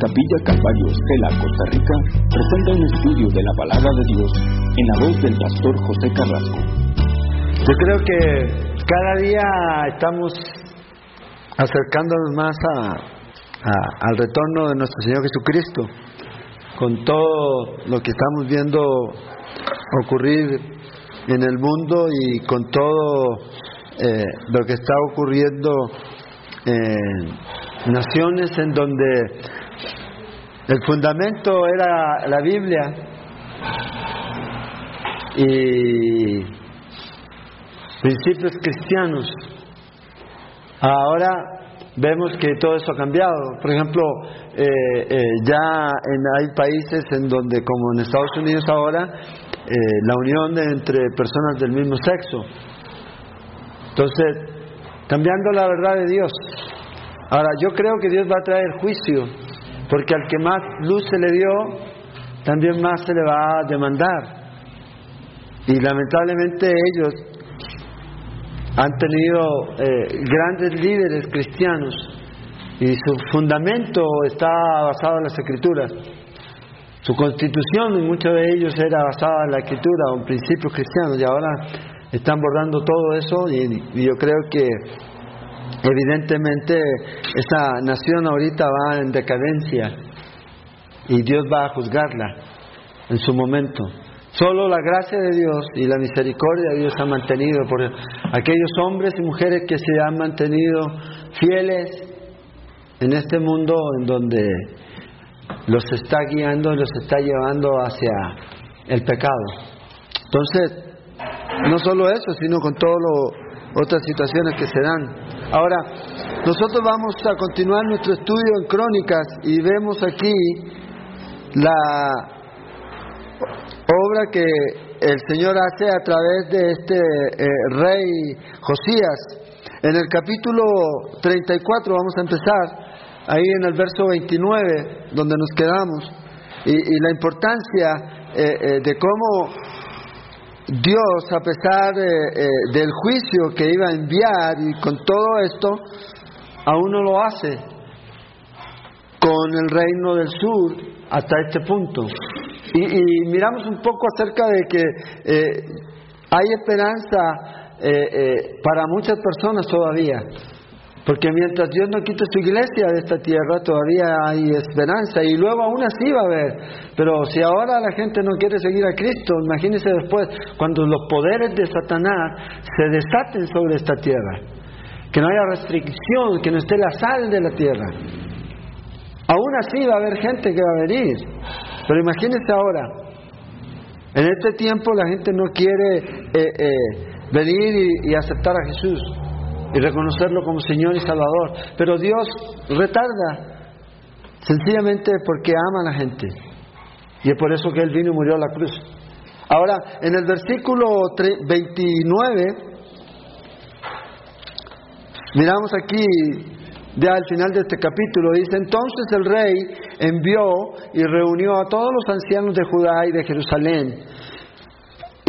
Capilla Calvario Estela, Costa Rica, presenta un estudio de la palabra de Dios en la voz del pastor José Carrasco. Yo creo que cada día estamos acercándonos más al retorno de nuestro Señor Jesucristo, con todo lo que estamos viendo ocurrir en el mundo y con todo eh, lo que está ocurriendo en naciones en donde el fundamento era la Biblia y principios cristianos. Ahora vemos que todo eso ha cambiado. Por ejemplo, eh, eh, ya en, hay países en donde, como en Estados Unidos ahora, eh, la unión entre personas del mismo sexo. Entonces, cambiando la verdad de Dios. Ahora, yo creo que Dios va a traer juicio porque al que más luz se le dio, también más se le va a demandar. Y lamentablemente ellos han tenido eh, grandes líderes cristianos y su fundamento está basado en las escrituras. Su constitución, y muchos de ellos era basada en la escritura en principios cristianos, y ahora están bordando todo eso, y yo creo que Evidentemente, esa nación ahorita va en decadencia y Dios va a juzgarla en su momento. Solo la gracia de Dios y la misericordia de Dios ha mantenido por aquellos hombres y mujeres que se han mantenido fieles en este mundo en donde los está guiando y los está llevando hacia el pecado. Entonces, no solo eso, sino con todas otras situaciones que se dan. Ahora, nosotros vamos a continuar nuestro estudio en Crónicas y vemos aquí la obra que el Señor hace a través de este eh, rey Josías. En el capítulo 34 vamos a empezar, ahí en el verso 29, donde nos quedamos, y, la importancia eh, eh, de cómo Dios, a pesar eh, eh, del juicio que iba a enviar y con todo esto, aún no lo hace con el reino del sur hasta este punto. Y, miramos un poco acerca de que eh, hay esperanza para muchas personas todavía. Porque mientras Dios no quite su iglesia de esta tierra, todavía hay esperanza. Y luego aún así va a haber. Pero si ahora la gente no quiere seguir a Cristo, imagínense después, cuando los poderes de Satanás se desaten sobre esta tierra. Que no haya restricción, que no esté la sal de la tierra. Aún así va a haber gente que va a venir. Pero imagínense ahora, en este tiempo la gente no quiere eh, eh, venir y aceptar a Jesús y reconocerlo como Señor y Salvador. Pero Dios retarda sencillamente porque ama a la gente. Y es por eso que Él vino y murió a la cruz. Ahora, en el versículo 29, miramos aquí, ya al final de este capítulo, dice, entonces el rey envió y reunió a todos los ancianos de Judá y de Jerusalén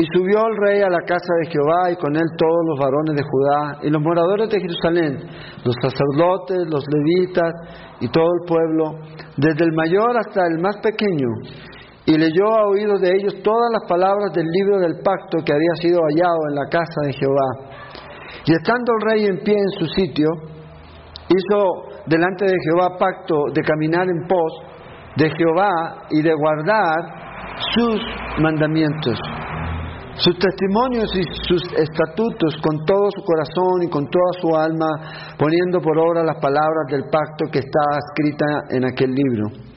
y subió el rey a la casa de Jehová y con él todos los varones de Judá y los moradores de Jerusalén, los sacerdotes, los levitas y todo el pueblo, desde el mayor hasta el más pequeño, y leyó a oídos de ellos todas las palabras del libro del pacto que había sido hallado en la casa de Jehová. Y estando el rey en pie en su sitio, hizo delante de Jehová pacto de caminar en pos de Jehová y de guardar sus mandamientos sus testimonios y sus estatutos con todo su corazón y con toda su alma, poniendo por obra las palabras del pacto que está escrita en aquel libro.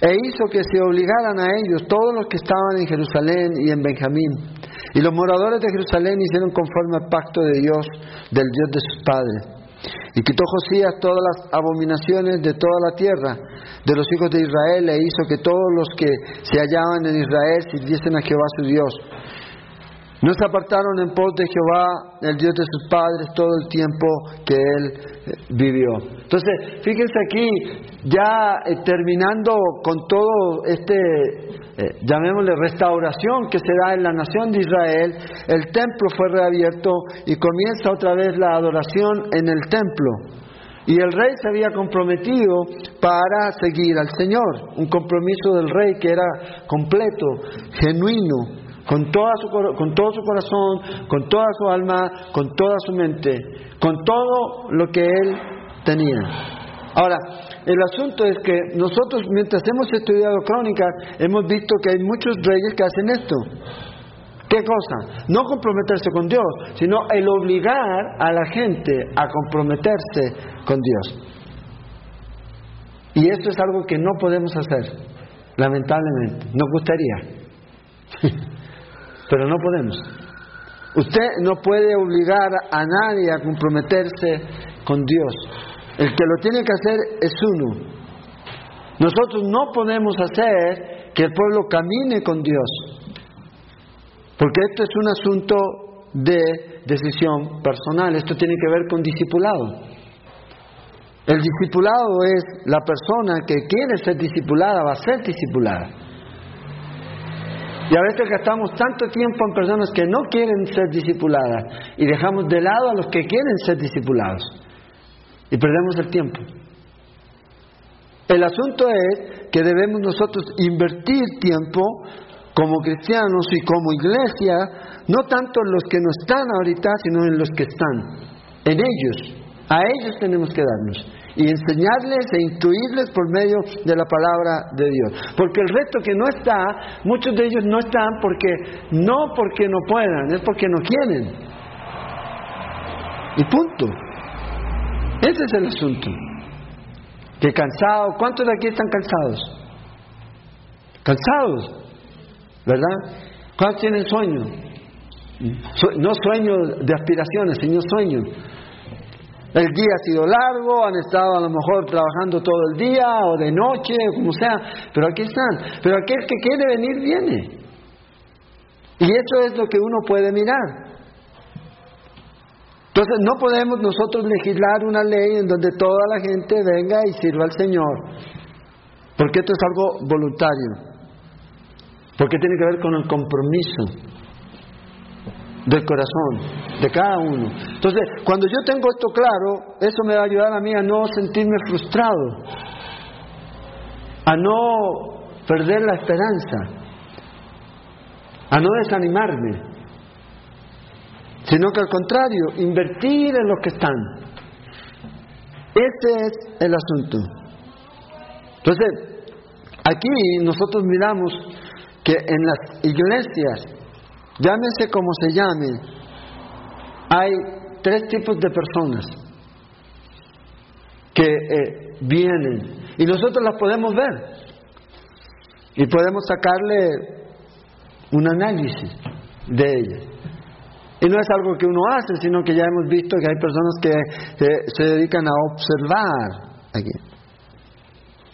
E hizo que se obligaran a ellos todos los que estaban en Jerusalén y en Benjamín. Y los moradores de Jerusalén hicieron conforme al pacto de Dios, del Dios de sus padres. Y quitó Josías todas las abominaciones de toda la tierra de los hijos de Israel e hizo que todos los que se hallaban en Israel sirviesen a Jehová su Dios no se apartaron en pos de Jehová, el Dios de sus padres, todo el tiempo que él eh, vivió. Entonces, fíjense aquí, ya eh, terminando con todo este, eh, llamémosle restauración que se da en la nación de Israel, el templo fue reabierto y comienza otra vez la adoración en el templo. Y el rey se había comprometido para seguir al Señor, un compromiso del rey que era completo, genuino, con, toda su, con todo su corazón, con toda su alma, con toda su mente, con todo lo que él tenía. Ahora, el asunto es que nosotros, mientras hemos estudiado crónicas, hemos visto que hay muchos reyes que hacen esto. ¿Qué cosa? No comprometerse con Dios, sino el obligar a la gente a comprometerse con Dios. Y esto es algo que no podemos hacer, lamentablemente. Nos gustaría, pero no podemos. Usted no puede obligar a nadie a comprometerse con Dios. El que lo tiene que hacer es uno. Nosotros no podemos hacer que el pueblo camine con Dios. Porque esto es un asunto de decisión personal, esto tiene que ver con discipulado. El discipulado es la persona que quiere ser discipulada, va a ser discipulada. Y a veces gastamos tanto tiempo en personas que no quieren ser discipuladas y dejamos de lado a los que quieren ser discipulados. Y perdemos el tiempo. El asunto es que debemos nosotros invertir tiempo como cristianos y como iglesia, no tanto en los que no están ahorita, sino en los que están, en ellos. A ellos tenemos que darnos y enseñarles e instruirles por medio de la palabra de Dios. Porque el resto que no está, muchos de ellos no están porque no porque no puedan, es porque no quieren. Y punto. Ese es el asunto. Que cansado, ¿cuántos de aquí están cansados? Cansados. ¿verdad? ¿Cuántos tienen sueño? No sueño de aspiraciones, sino sueño. El día ha sido largo, han estado a lo mejor trabajando todo el día o de noche, como sea, pero aquí están. Pero aquel que quiere venir, viene. Y eso es lo que uno puede mirar. Entonces no podemos nosotros legislar una ley en donde toda la gente venga y sirva al Señor, porque esto es algo voluntario. Porque tiene que ver con el compromiso del corazón de cada uno. Entonces, cuando yo tengo esto claro, eso me va a ayudar a mí a no sentirme frustrado, a no perder la esperanza, a no desanimarme, sino que al contrario, invertir en los que están. Ese es el asunto. Entonces, aquí nosotros miramos que en las iglesias, llámese como se llame, hay tres tipos de personas que eh, vienen y nosotros las podemos ver y podemos sacarle un análisis de ellas. Y no es algo que uno hace, sino que ya hemos visto que hay personas que se dedican a observar aquí.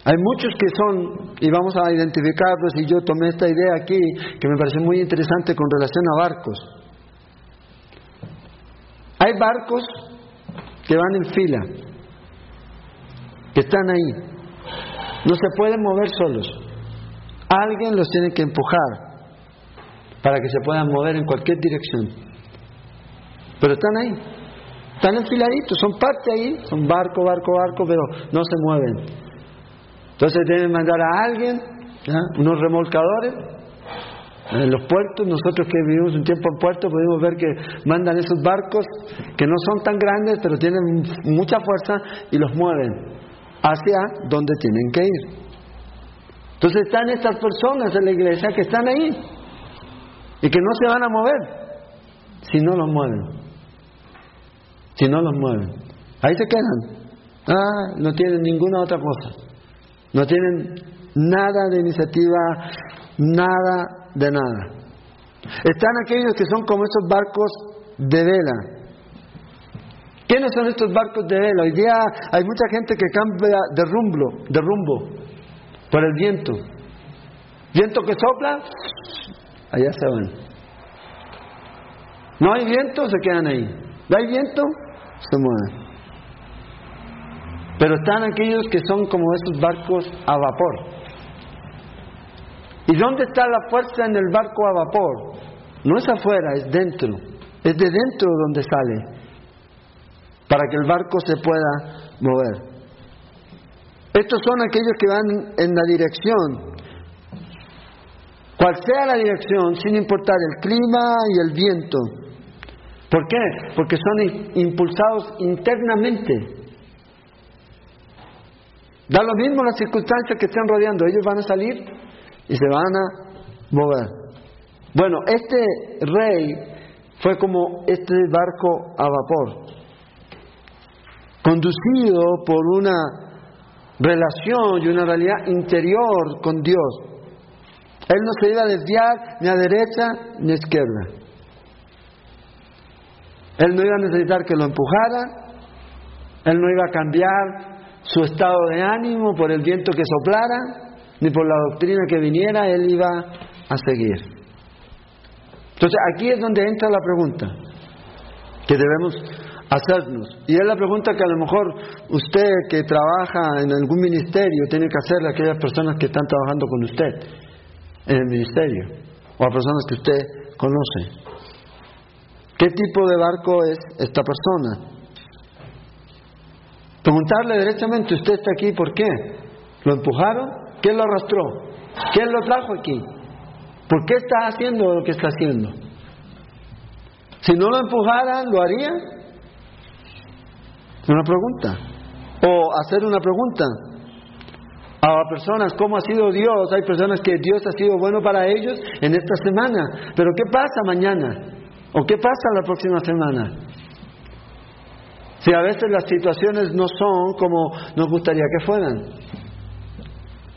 Hay muchos que son, y vamos a identificarlos, y yo tomé esta idea aquí, que me pareció muy interesante con relación a barcos. Hay barcos que van en fila, que están ahí, no se pueden mover solos. Alguien los tiene que empujar para que se puedan mover en cualquier dirección. Pero están ahí, están enfiladitos, son parte ahí, son barco, barco, barco, pero no se mueven. Entonces deben mandar a alguien, unos remolcadores, en los puertos, nosotros que vivimos un tiempo en puerto, podemos ver que mandan esos barcos que no son tan grandes, pero tienen mucha fuerza y los mueven hacia donde tienen que ir. Entonces están estas personas en la iglesia que están ahí y que no se van a mover si no los mueven. Si no los mueven. Ahí se quedan. Ah, no tienen ninguna otra cosa. No tienen nada de iniciativa, nada de nada. Están aquellos que son como esos barcos de vela. ¿Quiénes son estos barcos de vela? Hoy día hay mucha gente que cambia de rumbo, de rumbo por el viento. Viento que sopla, allá se van. No hay viento, se quedan ahí. No hay viento, se mueven. Pero están aquellos que son como esos barcos a vapor. ¿Y dónde está la fuerza en el barco a vapor? No es afuera, es dentro. Es de dentro donde sale. para que el barco se pueda mover. Estos son aquellos que van en la dirección, cual sea la dirección, sin importar el clima y el viento. ¿Por qué? Porque son impulsados internamente. Da lo mismo las circunstancias que estén rodeando, ellos van a salir y se van a mover. Bueno, este rey fue como este barco a vapor, conducido por una relación y una realidad interior con Dios. Él no se iba a desviar ni a derecha ni a izquierda. Él no iba a necesitar que lo empujara, él no iba a cambiar su estado de ánimo por el viento que soplara, ni por la doctrina que viniera, él iba a seguir. Entonces aquí es donde entra la pregunta que debemos hacernos. Y es la pregunta que a lo mejor usted que trabaja en algún ministerio tiene que hacerle a aquellas personas que están trabajando con usted en el ministerio o a personas que usted conoce. ¿Qué tipo de barco es esta persona? Preguntarle derechamente, ¿usted está aquí por qué? ¿Lo empujaron? ¿Quién lo arrastró? ¿Quién lo trajo aquí? ¿Por qué está haciendo lo que está haciendo? Si no lo empujaran, ¿lo haría? Una pregunta. O hacer una pregunta a personas cómo ha sido Dios. Hay personas que Dios ha sido bueno para ellos en esta semana. Pero ¿qué pasa mañana? ¿O qué pasa la próxima semana? Si a veces las situaciones no son como nos gustaría que fueran.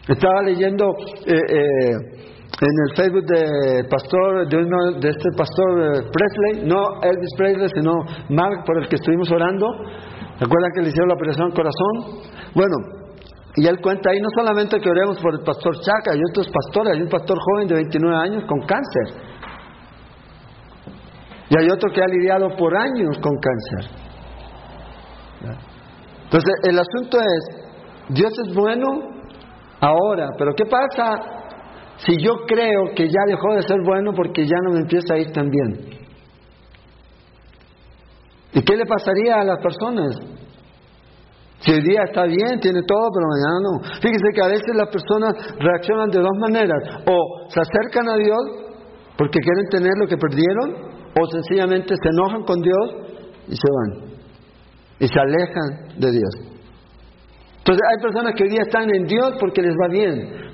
Estaba leyendo eh, eh, en el Facebook de pastor de, uno, de este pastor eh, Presley, no Elvis Presley, sino Mark, por el que estuvimos orando. ¿Recuerdan que le hicieron la operación corazón? Bueno, y él cuenta ahí no solamente que oremos por el pastor Chaca, hay otros pastores, hay un pastor joven de 29 años con cáncer. Y hay otro que ha lidiado por años con cáncer. Entonces, el asunto es, Dios es bueno ahora, pero ¿qué pasa si yo creo que ya dejó de ser bueno porque ya no me empieza a ir tan bien? ¿Y qué le pasaría a las personas? Si hoy día está bien, tiene todo, pero mañana no. Fíjese que a veces las personas reaccionan de dos maneras. O se acercan a Dios porque quieren tener lo que perdieron, o sencillamente se enojan con Dios y se van. Y se alejan de Dios. Entonces hay personas que hoy día están en Dios porque les va bien.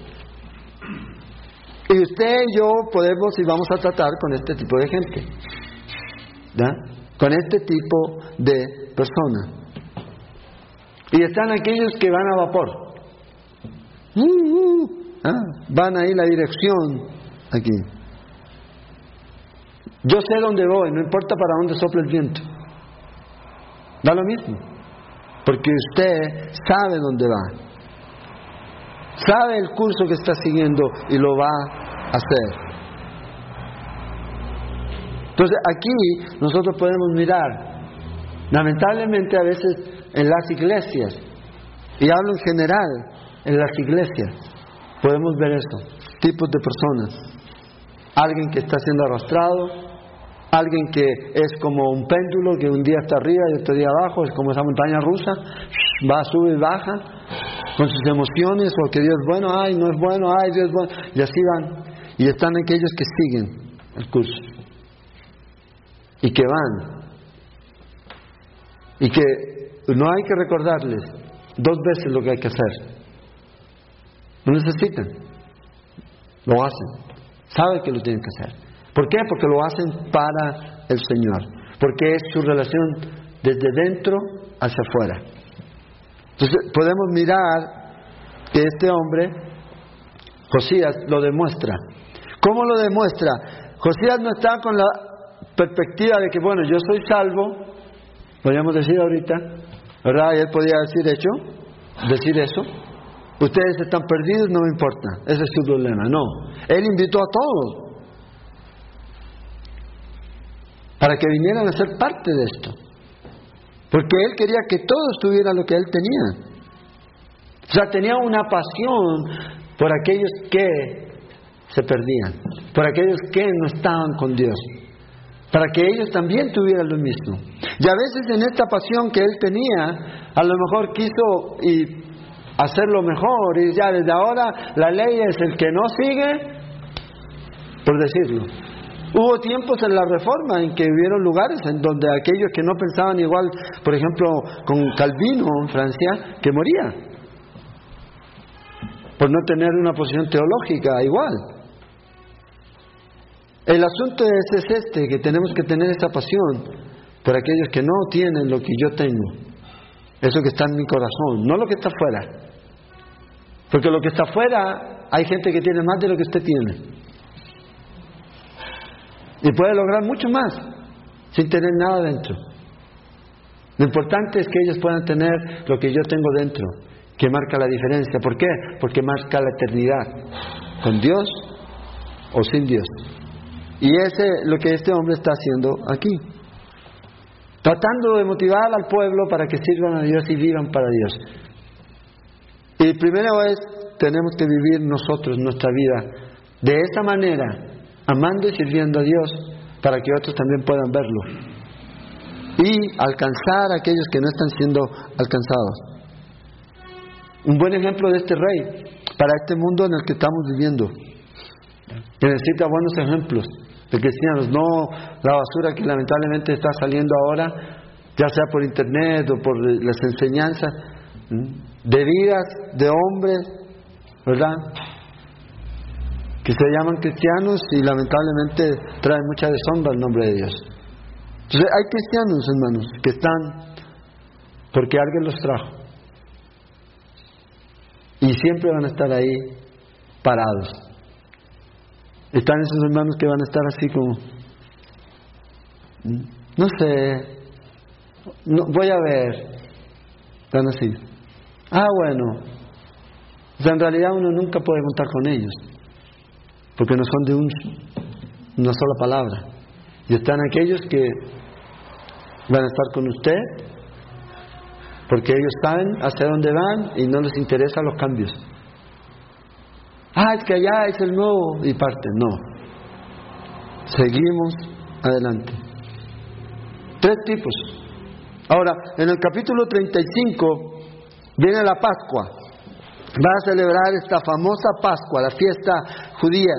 Y usted y yo podemos y vamos a tratar con este tipo de gente. Con este tipo de personas. Y están aquellos que van a vapor. Uh, uh, ¿ah? Van ahí la dirección aquí. Yo sé dónde voy, no importa para dónde sopla el viento. Da lo mismo. Porque usted sabe dónde va. Sabe el curso que está siguiendo y lo va a hacer. Entonces aquí nosotros podemos mirar, lamentablemente a veces en las iglesias, y hablo en general, en las iglesias, podemos ver esto, tipos de personas. Alguien que está siendo arrastrado, Alguien que es como un péndulo, que un día está arriba y otro día abajo, es como esa montaña rusa, va, sube y baja, con sus emociones, porque Dios es bueno, ay, no es bueno, ay, Dios es bueno, y así van. Y están aquellos que siguen el curso, y que van, y que no hay que recordarles dos veces lo que hay que hacer. No necesitan, lo hacen, saben que lo tienen que hacer. ¿Por qué? Porque lo hacen para el Señor, porque es su relación desde dentro hacia afuera. Entonces podemos mirar que este hombre, Josías, lo demuestra. ¿Cómo lo demuestra? Josías no está con la perspectiva de que, bueno, yo soy salvo, podríamos decir ahorita, ¿verdad? Y él podía decir hecho, decir eso. Ustedes están perdidos, no me importa, ese es su problema. No, él invitó a todos, para que vinieran a ser parte de esto. Porque Él quería que todos tuvieran lo que Él tenía. O sea, tenía una pasión por aquellos que se perdían, por aquellos que no estaban con Dios, para que ellos también tuvieran lo mismo. Y a veces en esta pasión que él tenía, a lo mejor quiso y hacerlo mejor y ya desde ahora la ley es el que no sigue, por decirlo. Hubo tiempos en la reforma en que hubieron lugares en donde aquellos que no pensaban igual, por ejemplo, con Calvino en Francia, que moría por no tener una posición teológica igual. El asunto es, es este, que tenemos que tener esa pasión por aquellos que no tienen lo que yo tengo, eso que está en mi corazón, no lo que está afuera. Porque lo que está afuera hay gente que tiene más de lo que usted tiene. Y puede lograr mucho más sin tener nada dentro. Lo importante es que ellos puedan tener lo que yo tengo dentro, que marca la diferencia. ¿Por qué? Porque marca la eternidad, con Dios o sin Dios. Y ese es lo que este hombre está haciendo aquí. Tratando de motivar al pueblo para que sirvan a Dios y vivan para Dios. Y primero es, tenemos que vivir nosotros nuestra vida de esa manera, amando y sirviendo a Dios, para que otros también puedan verlo. Y alcanzar a aquellos que no están siendo alcanzados. Un buen ejemplo de este rey para este mundo en el que estamos viviendo, que necesita buenos ejemplos de cristianos, no la basura que lamentablemente está saliendo ahora, ya sea por internet o por las enseñanzas, de vidas de hombres, ¿verdad? Que se llaman cristianos y lamentablemente traen mucha deshonra al nombre de Dios. Entonces hay cristianos, hermanos, que están porque alguien los trajo. Y siempre van a estar ahí parados. Están esos hermanos que van a estar así como, no sé, no, voy a ver, están así. Ah, bueno. en realidad uno nunca puede contar con ellos, porque no son de una sola palabra. Y están aquellos que van a estar con usted, porque ellos saben hacia dónde van y no les interesan los cambios. Ah, es que allá es el nuevo y parte. No. Seguimos adelante. Tres tipos. Ahora, en el capítulo 35 Viene la Pascua. Va a celebrar esta famosa Pascua, la fiesta judía.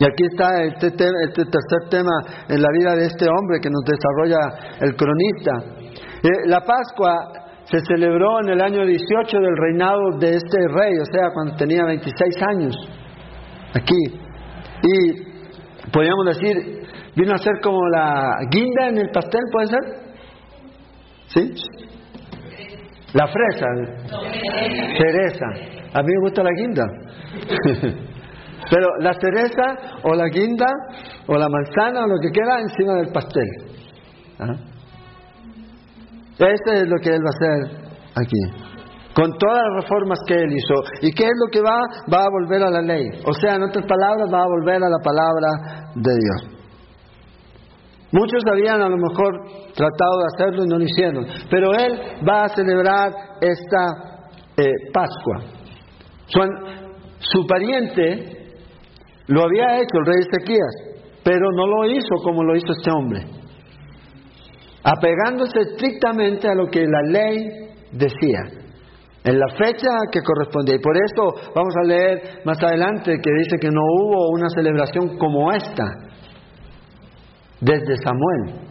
Y aquí está este, este, tercer tema en la vida de este hombre que nos desarrolla el cronista. Eh, la Pascua se celebró en el año 18 del reinado de este rey, o sea, cuando tenía 26 años, aquí. Y podríamos decir, vino a ser como la guinda en el pastel, ¿puede ser? ¿Sí? La fresa, cereza. A mí me gusta la guinda. Pero la cereza o la guinda o la manzana o lo que queda encima del pastel. ¿Ah? Este es lo que él va a hacer aquí. Con todas las reformas que él hizo. ¿Y qué es lo que va? Va a volver a la ley. O sea, en otras palabras, va a volver a la palabra de Dios. Muchos habían a lo mejor tratado de hacerlo y no lo hicieron, pero él va a celebrar esta eh, Pascua. Su, pariente lo había hecho, el rey Ezequías, pero no lo hizo como lo hizo este hombre, apegándose estrictamente a lo que la ley decía, en la fecha que correspondía. Y por eso vamos a leer más adelante que dice que no hubo una celebración como esta desde Samuel.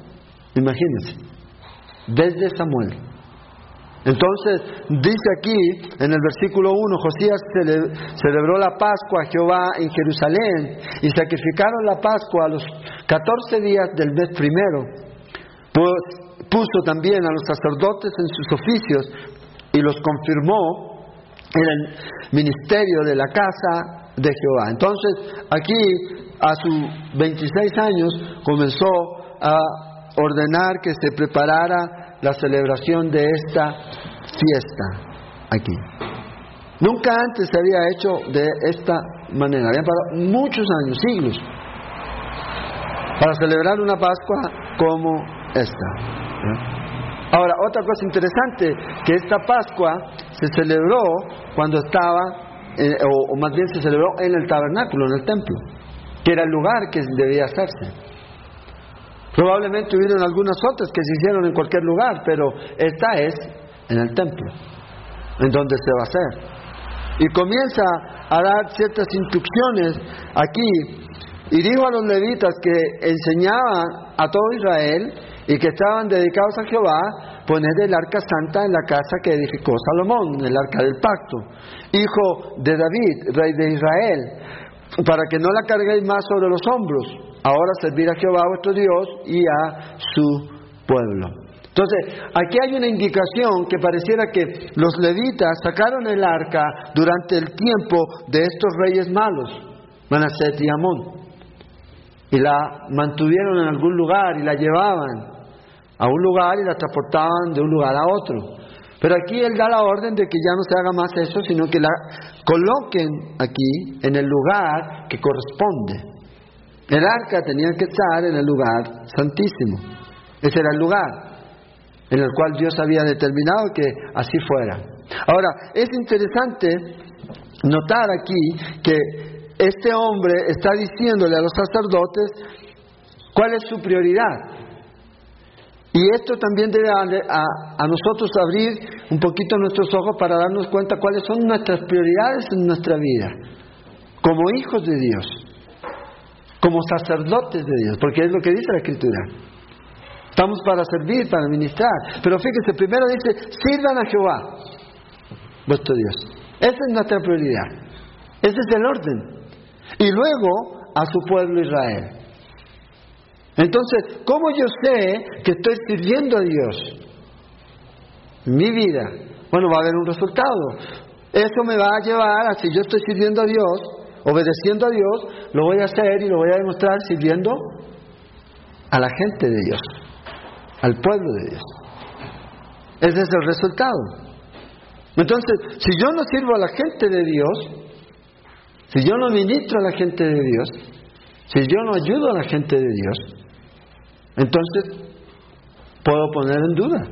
Imagínense, desde Samuel. Entonces, dice aquí en el versículo 1, Josías celebró la Pascua a Jehová en Jerusalén y sacrificaron la Pascua a los 14 días del mes primero. Pues puso también a los sacerdotes en sus oficios y los confirmó en el ministerio de la casa de Jehová. Entonces, aquí a sus 26 años comenzó a ordenar que se preparara la celebración de esta fiesta aquí. Nunca antes se había hecho de esta manera. Habían pasado muchos años, siglos, para celebrar una Pascua como esta. Ahora, otra cosa interesante, que esta Pascua se celebró cuando estaba, eh, o más bien se celebró en el tabernáculo, en el templo que era el lugar que debía hacerse. Probablemente hubieron algunas otras que se hicieron en cualquier lugar, pero esta es en el templo, en donde se va a hacer. Y comienza a dar ciertas instrucciones aquí. Y dijo a los levitas que enseñaban a todo Israel y que estaban dedicados a Jehová, poner el arca santa en la casa que edificó Salomón, el arca del pacto, hijo de David, rey de Israel, para que no la carguéis más sobre los hombros. Ahora servir a Jehová vuestro Dios y a su pueblo. Entonces, aquí hay una indicación que pareciera que los levitas sacaron el arca durante el tiempo de estos reyes malos, Manaset y Amón, y la mantuvieron en algún lugar y la llevaban a un lugar y la transportaban de un lugar a otro. Pero aquí él da la orden de que ya no se haga más eso, sino que la coloquen aquí en el lugar que corresponde. El arca tenía que estar en el lugar santísimo. Ese era el lugar en el cual Dios había determinado que así fuera. Ahora, es interesante notar aquí que este hombre está diciéndole a los sacerdotes cuál es su prioridad. Y esto también debe a, a, nosotros abrir un poquito nuestros ojos para darnos cuenta cuáles son nuestras prioridades en nuestra vida, como hijos de Dios, como sacerdotes de Dios, porque es lo que dice la Escritura. Estamos para servir, para ministrar. Pero fíjense, primero dice, sirvan a Jehová, vuestro Dios. Esa es nuestra prioridad. Ese es el orden. Y luego a su pueblo Israel. Entonces, ¿cómo yo sé que estoy sirviendo a Dios? Mi vida. Bueno, va a haber un resultado. Eso me va a llevar a si yo estoy sirviendo a Dios, obedeciendo a Dios, lo voy a hacer y lo voy a demostrar sirviendo a la gente de Dios, al pueblo de Dios. Ese es el resultado. Entonces, si yo no sirvo a la gente de Dios, si yo no ministro a la gente de Dios, si yo no ayudo a la gente de Dios, entonces, puedo poner en duda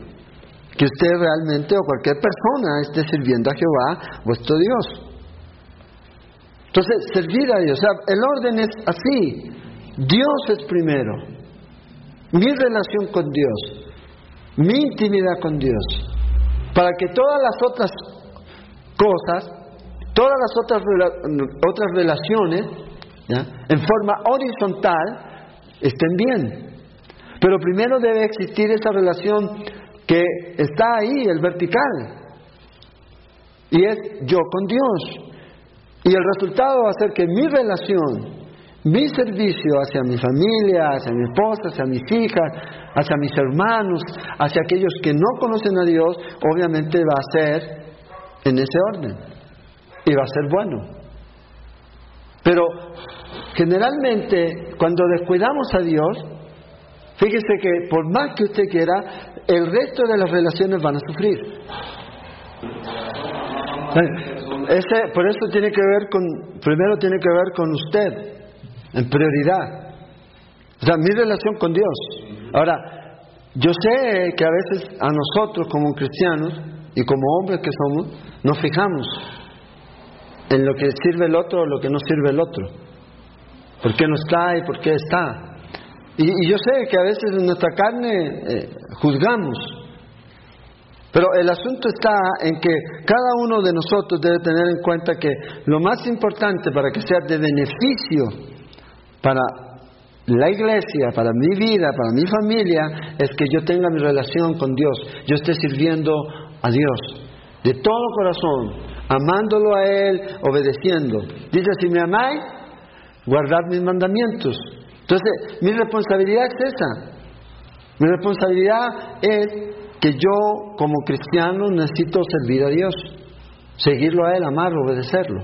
que usted realmente o cualquier persona esté sirviendo a Jehová, vuestro Dios. Entonces, servir a Dios, o sea, el orden es así. Dios es primero. Mi relación con Dios, mi intimidad con Dios, para que todas las otras cosas, todas las otras, otras relaciones, en forma horizontal, estén bien. Pero primero debe existir esa relación que está ahí, el vertical. Y es yo con Dios. Y el resultado va a ser que mi relación, mi servicio hacia mi familia, hacia mi esposa, hacia mis hijas, hacia mis hermanos, hacia aquellos que no conocen a Dios, obviamente va a ser en ese orden. Y va a ser bueno. Pero generalmente cuando descuidamos a Dios, Fíjese que por más que usted quiera, el resto de las relaciones van a sufrir. Ese, por eso tiene que ver con, primero tiene que ver con usted, en prioridad. O sea, mi relación con Dios. Ahora, yo sé que a veces a nosotros como cristianos y como hombres que somos, nos fijamos en lo que sirve el otro o lo que no sirve el otro. ¿Por qué no está y por qué está? Y, yo sé que a veces en nuestra carne eh, juzgamos, pero el asunto está en que cada uno de nosotros debe tener en cuenta que lo más importante para que sea de beneficio para la iglesia, para mi vida, para mi familia, es que yo tenga mi relación con Dios, yo esté sirviendo a Dios de todo corazón, amándolo a Él, obedeciendo. Dice, si me amáis, guardad mis mandamientos. Entonces, mi responsabilidad es esa. Mi responsabilidad es que yo como cristiano necesito servir a Dios, seguirlo a Él, amarlo, obedecerlo.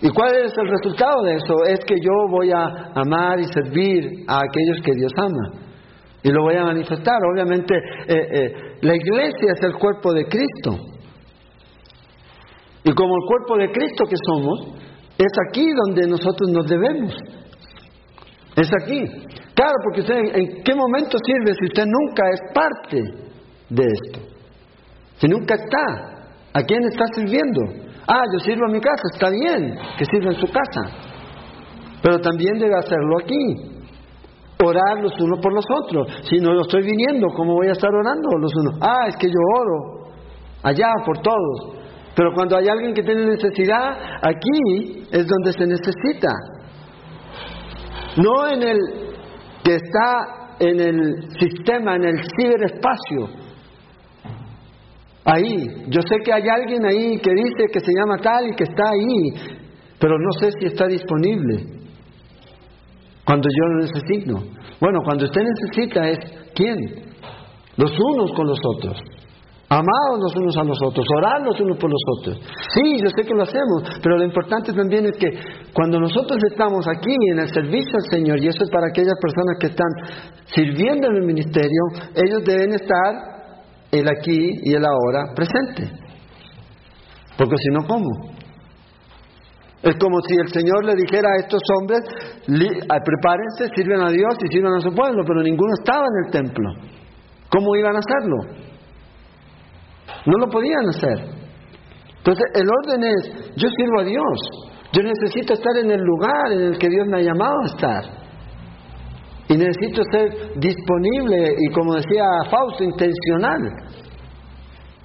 ¿Y cuál es el resultado de eso? Es que yo voy a amar y servir a aquellos que Dios ama. Y lo voy a manifestar. Obviamente, eh, eh, la iglesia es el cuerpo de Cristo. Y como el cuerpo de Cristo que somos, es aquí donde nosotros nos debemos. Es aquí. Claro, porque usted en qué momento sirve si usted nunca es parte de esto. Si nunca está. ¿A quién está sirviendo? Ah, yo sirvo en mi casa. Está bien que sirva en su casa. Pero también debe hacerlo aquí. orar los unos por los otros. Si no lo estoy viniendo, ¿cómo voy a estar orando los unos? Ah, es que yo oro allá por todos. Pero cuando hay alguien que tiene necesidad, aquí es donde se necesita. No en el que está en el sistema, en el ciberespacio. Ahí, yo sé que hay alguien ahí que dice que se llama tal y que está ahí, pero no sé si está disponible cuando yo lo necesito. Bueno, cuando usted necesita es ¿quién? Los unos con los otros. Amados los unos a los otros, orar los unos por los otros. Sí, yo sé que lo hacemos, pero lo importante también es que cuando nosotros estamos aquí en el servicio al Señor, y eso es para aquellas personas que están sirviendo en el ministerio, ellos deben estar el aquí y el ahora presente. Porque si no, ¿cómo? Es como si el Señor le dijera a estos hombres, prepárense, sirven a Dios y sirvan a su pueblo, pero ninguno estaba en el templo. ¿Cómo iban a hacerlo? No lo podían hacer. Entonces el orden es, yo sirvo a Dios, yo necesito estar en el lugar en el que Dios me ha llamado a estar. Y necesito ser disponible y como decía Fausto, intencional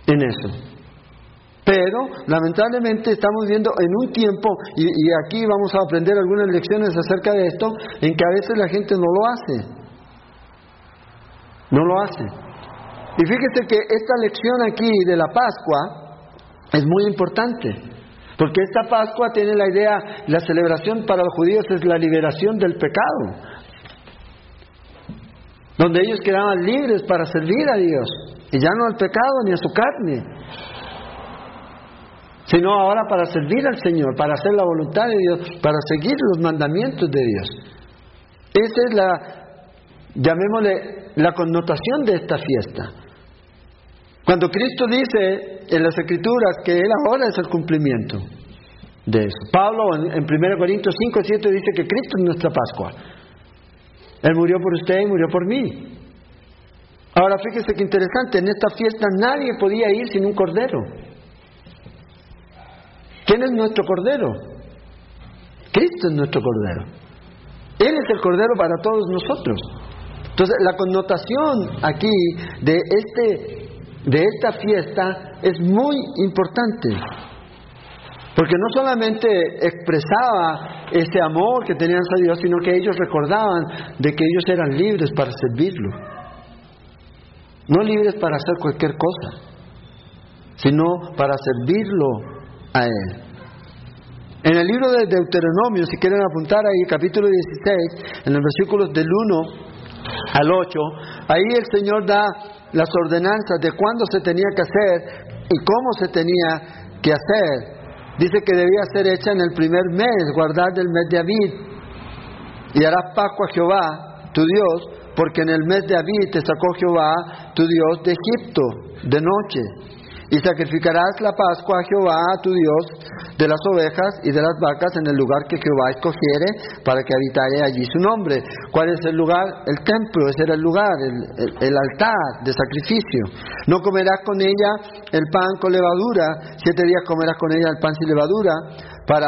en eso. Pero lamentablemente estamos viendo en un tiempo, y, y, aquí vamos a aprender algunas lecciones acerca de esto, en que a veces la gente no lo hace. No lo hace. Y fíjese que esta lección aquí de la Pascua es muy importante, porque esta Pascua tiene la idea, la celebración para los judíos es la liberación del pecado, donde ellos quedaban libres para servir a Dios, y ya no al pecado ni a su carne, sino ahora para servir al Señor, para hacer la voluntad de Dios, para seguir los mandamientos de Dios. Esa es la, llamémosle, la connotación de esta fiesta. Cuando Cristo dice en las Escrituras que Él ahora es el cumplimiento de eso. Pablo en, 1 Corintios 5, 7 dice que Cristo es nuestra Pascua. Él murió por usted y murió por mí. Ahora fíjese que interesante, en esta fiesta nadie podía ir sin un cordero. ¿Quién es nuestro cordero? Cristo es nuestro cordero. Él es el cordero para todos nosotros. Entonces, la connotación aquí de este de esta fiesta es muy importante. Porque no solamente expresaba ese amor que tenían a Dios, sino que ellos recordaban de que ellos eran libres para servirlo. No libres para hacer cualquier cosa, sino para servirlo a Él. En el libro de Deuteronomio, si quieren apuntar ahí, capítulo 16, en los versículos del 1 al 8, ahí el Señor da las ordenanzas de cuándo se tenía que hacer y cómo se tenía que hacer. Dice que debía ser hecha en el primer mes, guardar del mes de Abid. Y harás Pascua a Jehová, tu Dios, porque en el mes de Abid te sacó Jehová, tu Dios, de Egipto, de noche. Y sacrificarás la Pascua a Jehová, tu Dios, de las ovejas y de las vacas en el lugar que Jehová escogiere para que habitare allí su nombre. ¿Cuál es el lugar? El templo, ese era el lugar, el, el altar de sacrificio. No comerás con ella el pan con levadura, siete días comerás con ella el pan sin levadura, para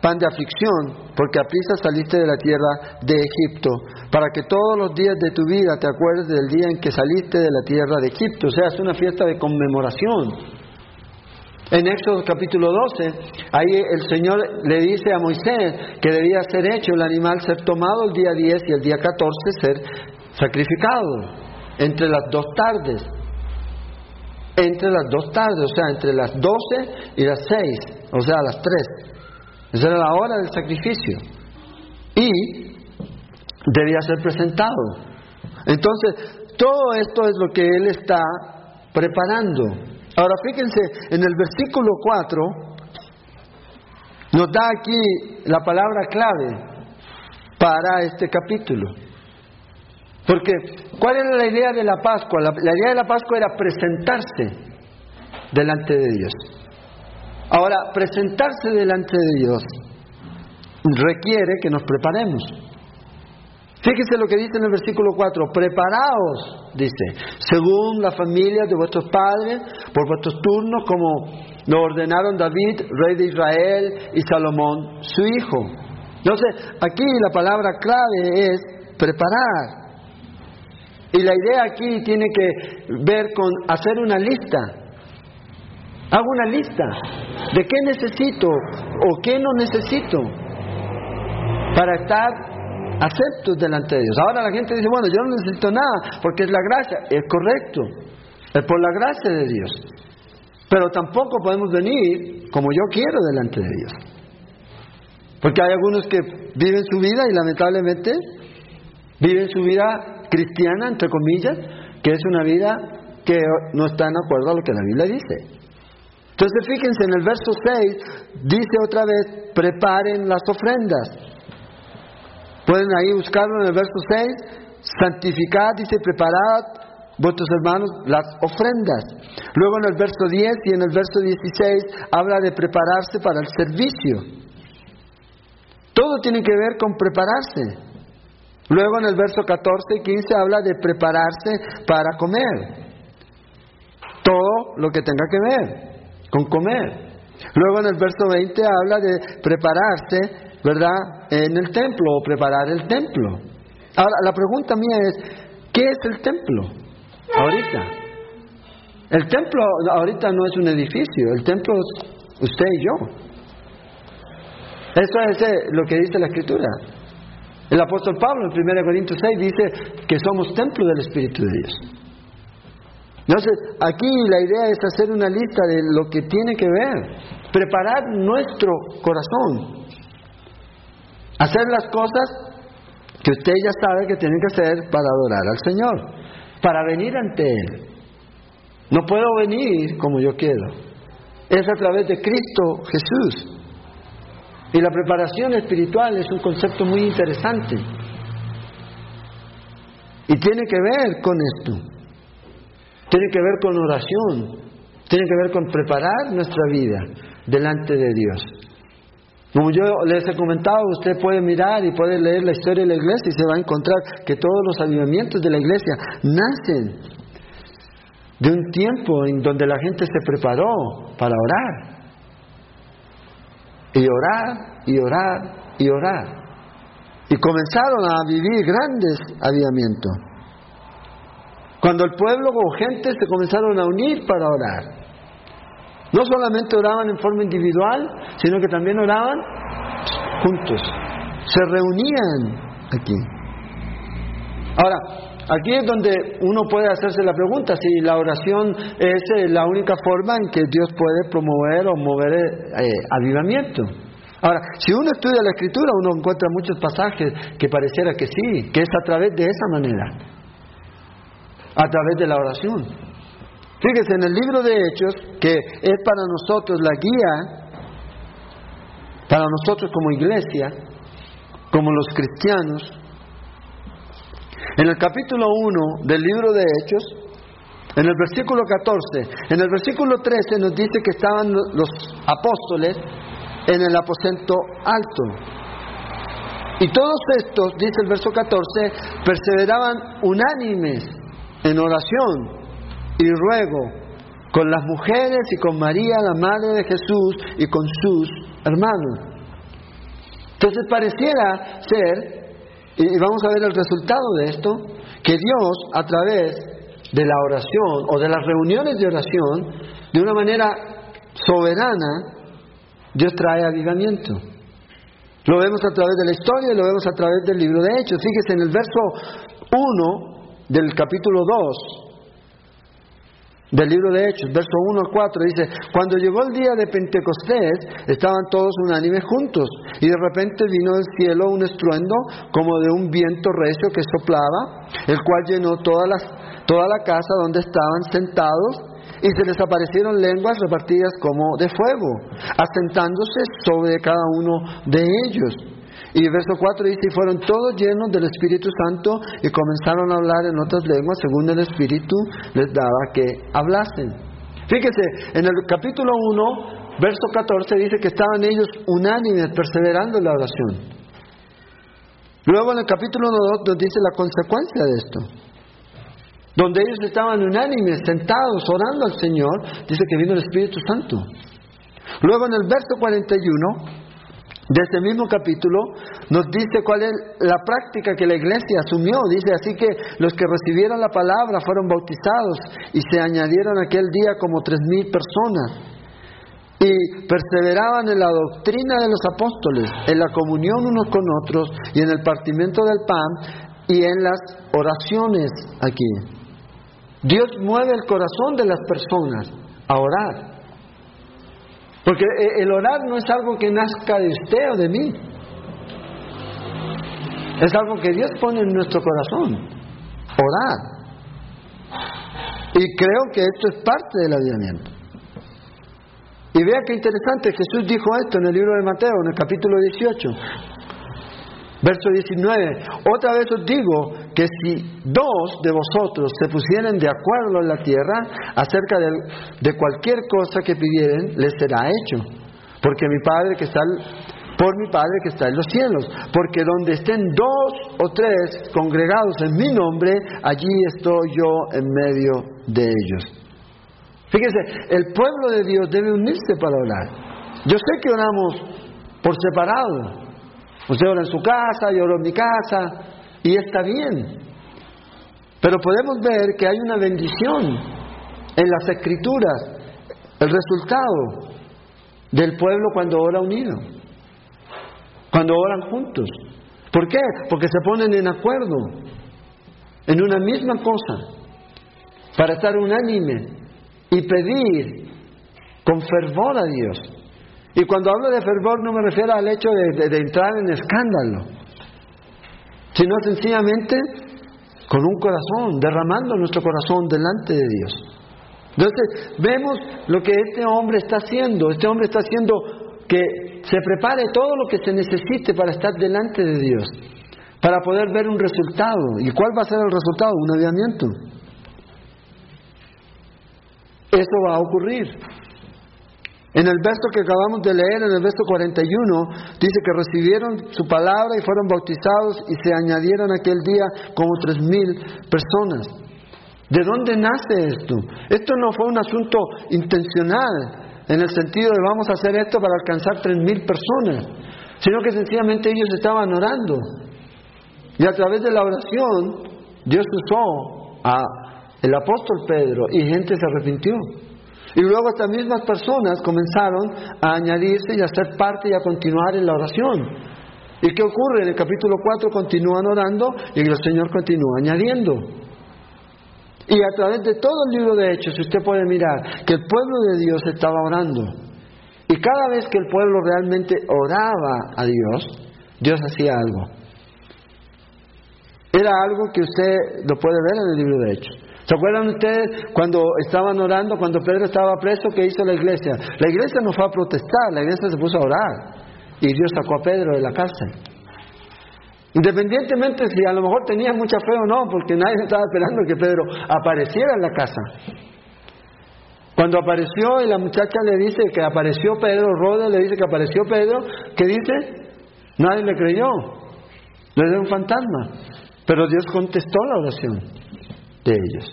pan de aflicción, porque a prisa saliste de la tierra de Egipto, para que todos los días de tu vida te acuerdes del día en que saliste de la tierra de Egipto. O sea, es una fiesta de conmemoración. En Éxodo capítulo 12, ahí el Señor le dice a Moisés que debía ser hecho el animal ser tomado el día 10 y el día 14 ser sacrificado entre las dos tardes. Entre las dos tardes, o sea, entre las 12 y las 6, o sea, las 3. Esa era la hora del sacrificio. Y debía ser presentado. Entonces, todo esto es lo que Él está preparando. Ahora fíjense, en el versículo 4 nos da aquí la palabra clave para este capítulo. Porque, ¿cuál era la idea de la Pascua? La, la, idea de la Pascua era presentarse delante de Dios. Ahora, presentarse delante de Dios requiere que nos preparemos. Fíjese lo que dice en el versículo 4, preparaos, dice, según la familia de vuestros padres, por vuestros turnos, como lo ordenaron David, rey de Israel, y Salomón, su hijo. Entonces, aquí la palabra clave es preparar. Y la idea aquí tiene que ver con hacer una lista. Hago una lista de qué necesito o qué no necesito para estar aceptos delante de Dios. Ahora la gente dice, bueno, yo no necesito nada porque es la gracia. Es correcto, es por la gracia de Dios. Pero tampoco podemos venir como yo quiero delante de Dios. Porque hay algunos que viven su vida y lamentablemente viven su vida cristiana, entre comillas, que es una vida que no está en acuerdo a lo que la Biblia dice. Entonces fíjense, en el verso 6 dice otra vez, preparen las ofrendas. Pueden ahí buscarlo en el verso 6, santificad, dice, preparad vuestros hermanos las ofrendas. Luego en el verso 10 y en el verso 16 habla de prepararse para el servicio. Todo tiene que ver con prepararse. Luego en el verso 14 y 15 habla de prepararse para comer. Todo lo que tenga que ver con comer. Luego en el verso 20 habla de prepararse, ¿verdad? En el templo o preparar el templo. Ahora, la pregunta mía es, ¿qué es el templo ahorita? El templo ahorita no es un edificio, el templo es usted y yo. Eso es eh, lo que dice la Escritura. El apóstol Pablo en 1 Corintios 6 dice que somos templo del Espíritu de Dios. Entonces, aquí la idea es hacer una lista de lo que tiene que ver, preparar nuestro corazón, hacer las cosas que usted ya sabe que tiene que hacer para adorar al Señor, para venir ante Él. No puedo venir como yo quiero, es a través de Cristo Jesús. Y la preparación espiritual es un concepto muy interesante. Y tiene que ver con esto. Tiene que ver con oración. Tiene que ver con preparar nuestra vida delante de Dios. Como yo les he comentado, usted puede mirar y puede leer la historia de la iglesia y se va a encontrar que todos los avivamientos de la iglesia nacen de un tiempo en donde la gente se preparó para orar y orar y orar y orar. Y comenzaron a vivir grandes avivamientos. Cuando el pueblo o gente se comenzaron a unir para orar. No solamente oraban en forma individual, sino que también oraban juntos. Se reunían aquí. Ahora, Aquí es donde uno puede hacerse la pregunta si la oración es eh, la única forma en que Dios puede promover o mover eh, eh, avivamiento. Ahora, si uno estudia la escritura, uno encuentra muchos pasajes que pareciera que sí, que es a través de esa manera, a través de la oración. Fíjese, en el libro de Hechos, que es para nosotros la guía, para nosotros como iglesia, como los cristianos, en el capítulo 1 del libro de Hechos, en el versículo 14, en el versículo 13 nos dice que estaban los apóstoles en el aposento alto. Y todos estos, dice el verso 14, perseveraban unánimes en oración y ruego con las mujeres y con María, la Madre de Jesús, y con sus hermanos. Entonces pareciera ser y vamos a ver el resultado de esto, que Dios a través de la oración o de las reuniones de oración, de una manera soberana, Dios trae avivamiento. Lo vemos a través de la historia y lo vemos a través del libro de Hechos. Fíjese en el verso 1 del capítulo 2, del libro de Hechos, verso 1 al 4, dice, cuando llegó el día de Pentecostés, estaban todos unánimes juntos, y de repente vino del cielo un estruendo como de un viento recio que soplaba, el cual llenó toda la, toda la casa donde estaban sentados, y se les aparecieron lenguas repartidas como de fuego, asentándose sobre cada uno de ellos. Y verso 4 dice, y fueron todos llenos del Espíritu Santo y comenzaron a hablar en otras lenguas según el Espíritu les daba que hablasen. Fíjese, en el capítulo 1, verso 14 dice que estaban ellos unánimes, perseverando en la oración. Luego en el capítulo 2 nos dice la consecuencia de esto. Donde ellos estaban unánimes, sentados, orando al Señor, dice que vino el Espíritu Santo. Luego en el verso 41 de este mismo capítulo nos dice cuál es la práctica que la iglesia asumió. Dice así que los que recibieron la palabra fueron bautizados y se añadieron aquel día como tres mil personas. Y perseveraban en la doctrina de los apóstoles, en la comunión unos con otros y en el partimiento del pan y en las oraciones aquí. Dios mueve el corazón de las personas a orar. Porque eh, el orar no es algo que nazca de usted o de mí. Es algo que Dios pone en nuestro corazón. Orar. Y creo que esto es parte del aviamiento. Y vea qué interesante, Jesús dijo esto en el libro de Mateo, en el capítulo 18. Verso 19, otra vez os digo que si dos de vosotros se pusieren de acuerdo en la tierra acerca de, cualquier cosa que pidieren, les será hecho. Porque mi Padre que está, por mi Padre que está en los cielos. Porque donde estén dos o tres congregados en mi nombre, allí estoy yo en medio de ellos. Fíjese, el pueblo de Dios debe unirse para orar. Yo sé que oramos por separado, Usted ora en su casa, yo oro en mi casa, y está bien. Pero podemos ver que hay una bendición en las escrituras, el resultado del pueblo cuando ora unido, cuando oran juntos. ¿Por qué? Porque se ponen en acuerdo en una misma cosa, para estar unánime y pedir con fervor a Dios. Y cuando hablo de fervor no me refiero al hecho de, entrar en escándalo, sino sencillamente con un corazón, derramando nuestro corazón delante de Dios. Entonces, vemos lo que este hombre está haciendo. Este hombre está haciendo que se prepare todo lo que se necesite para estar delante de Dios, para poder ver un resultado. ¿Y cuál va a ser el resultado? Un aviamiento. Eso va a ocurrir. En el verso que acabamos de leer, en el verso 41, dice que recibieron su palabra y fueron bautizados y se añadieron aquel día como tres mil personas. ¿De dónde nace esto? Esto no fue un asunto intencional, en el sentido de vamos a hacer esto para alcanzar tres mil personas, sino que sencillamente ellos estaban orando. Y a través de la oración, Dios usó a el apóstol Pedro y gente se arrepintió. Y luego estas mismas personas comenzaron a añadirse y a ser parte y a continuar en la oración. ¿Y qué ocurre? En el capítulo 4 continúan orando y el Señor continúa añadiendo. Y a través de todo el libro de Hechos, usted puede mirar que el pueblo de Dios estaba orando. Y cada vez que el pueblo realmente oraba a Dios, Dios hacía algo. Era algo que usted lo puede ver en el libro de Hechos. ¿Se acuerdan ustedes cuando estaban orando, cuando Pedro estaba preso, qué hizo la iglesia? La iglesia no fue a protestar, la iglesia se puso a orar. Y Dios sacó a Pedro de la cárcel. Independientemente si a lo mejor tenía mucha fe o no, porque nadie estaba esperando que Pedro apareciera en la casa. Cuando apareció y la muchacha le dice que apareció Pedro, Roda le dice que apareció Pedro, ¿qué dice? Nadie le creyó. Le dio un fantasma. Pero Dios contestó la oración de ellos.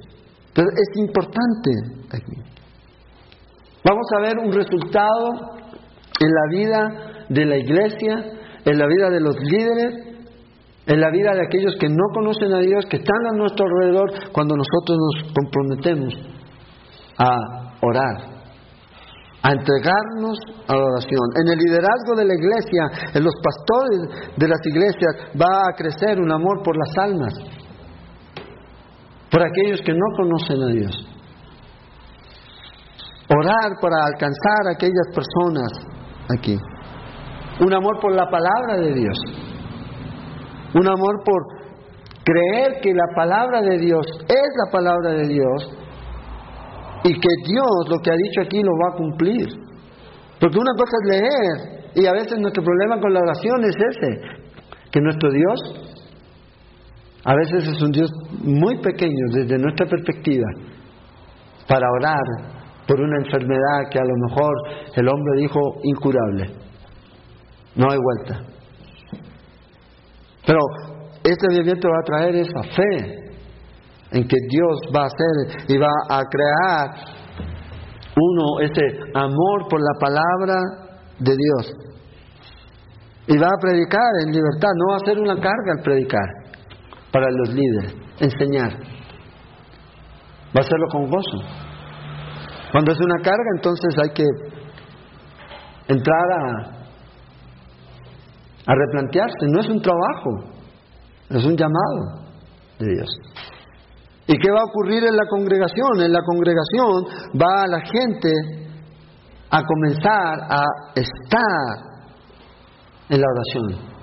Pero es importante aquí. Vamos a ver un resultado en la vida de la iglesia, en la vida de los líderes, en la vida de aquellos que no conocen a Dios, que están a nuestro alrededor, cuando nosotros nos comprometemos a orar, a entregarnos a la oración. En el liderazgo de la iglesia, en los pastores de las iglesias, va a crecer un amor por las almas por aquellos que no conocen a Dios. Orar para alcanzar a aquellas personas aquí. Un amor por la palabra de Dios. Un amor por creer que la palabra de Dios es la palabra de Dios y que Dios lo que ha dicho aquí lo va a cumplir. Porque una cosa es leer y a veces nuestro problema con la oración es ese, que nuestro Dios a veces es un Dios muy pequeño desde nuestra perspectiva para orar por una enfermedad que a lo mejor el hombre dijo incurable. No hay vuelta. Pero este movimiento va a traer esa fe en que Dios va a hacer y va a crear uno ese amor por la palabra de Dios. Y va a predicar en libertad, no va a ser una carga al predicar para los líderes, enseñar. Va a hacerlo con gozo. Cuando es una carga, entonces hay que entrar a, replantearse. No es un trabajo, es un llamado de Dios. ¿Y qué va a ocurrir en la congregación? En la congregación va la gente a comenzar a estar en la oración.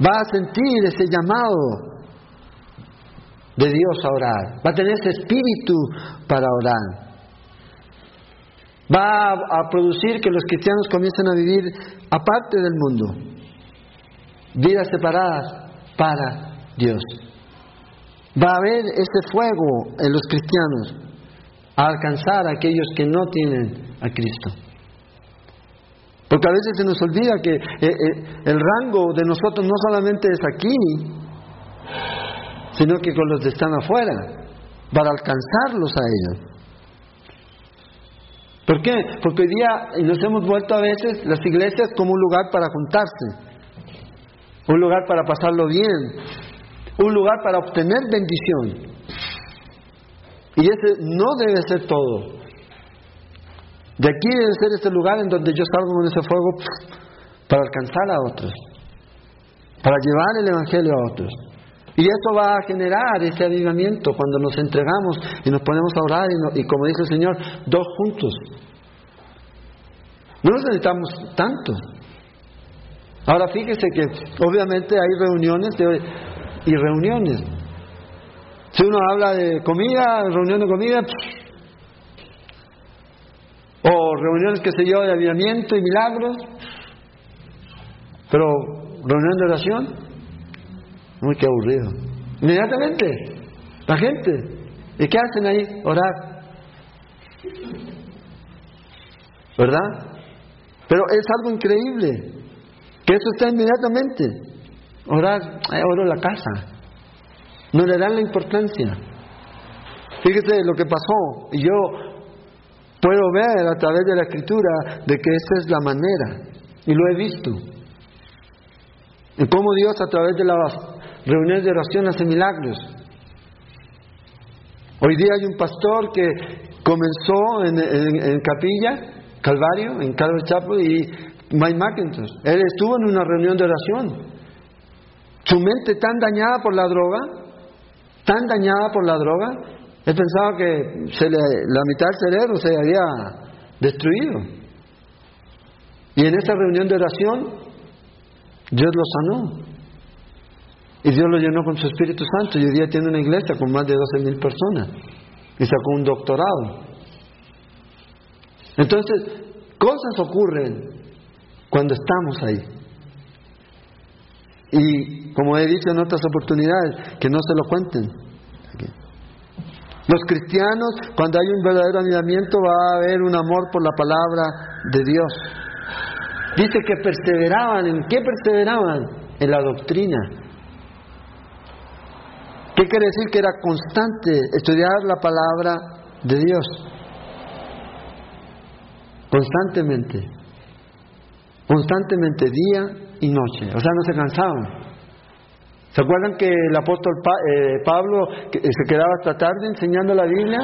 Va a sentir ese llamado de Dios a orar. Va a tener ese espíritu para orar. Va a, producir que los cristianos comiencen a vivir aparte del mundo. Vidas separadas para Dios. Va a haber ese fuego en los cristianos a alcanzar a aquellos que no tienen a Cristo. Porque a veces se nos olvida que eh, eh, el rango de nosotros no solamente es aquí, sino que con los que están afuera, para alcanzarlos a ellos. ¿Por qué? Porque hoy día nos hemos vuelto a veces las iglesias como un lugar para juntarse, un lugar para pasarlo bien, un lugar para obtener bendición. Y ese no debe ser todo. De aquí debe ser ese lugar en donde yo salgo con ese fuego para alcanzar a otros, para llevar el Evangelio a otros. Y eso va a generar ese avivamiento cuando nos entregamos y nos ponemos a orar y, como dice el Señor, dos juntos. No necesitamos tanto. Ahora fíjese que obviamente hay reuniones y reuniones. Si uno habla de comida, reunión de comida, o reuniones, que sé yo, de avivamiento y milagros, pero reunión de oración, muy que aburrido. Inmediatamente, la gente. ¿Y qué hacen ahí? Orar. ¿Verdad? Pero es algo increíble. Que eso está inmediatamente. Orar, oro la casa. No le dan la importancia. Fíjese lo que pasó. Y yo puedo ver a través de la escritura de que esa es la manera. Y lo he visto. En cómo Dios a través de la reuniones de oración hace milagros. Hoy día hay un pastor que comenzó en, Capilla, Calvario, en Calvary Chapel, y Mike McIntosh. Él estuvo en una reunión de oración. Su mente tan dañada por la droga, tan dañada por la droga, él pensaba que la mitad del cerebro se había destruido. Y en esa reunión de oración, Dios lo sanó. Y Dios lo llenó con su Espíritu Santo y hoy día tiene una iglesia con más de 12 mil personas y sacó un doctorado. Entonces, cosas ocurren cuando estamos ahí. Y como he dicho en otras oportunidades, que no se lo cuenten. Los cristianos, cuando hay un verdadero animamiento, va a haber un amor por la palabra de Dios. Dice que perseveraban, ¿en qué perseveraban? En la doctrina, ¿Qué quiere decir? Que era constante estudiar la palabra de Dios. Constantemente. Constantemente, día y noche. O sea, no se cansaban. ¿Se acuerdan que el apóstol eh, Pablo eh, se quedaba hasta tarde enseñando la Biblia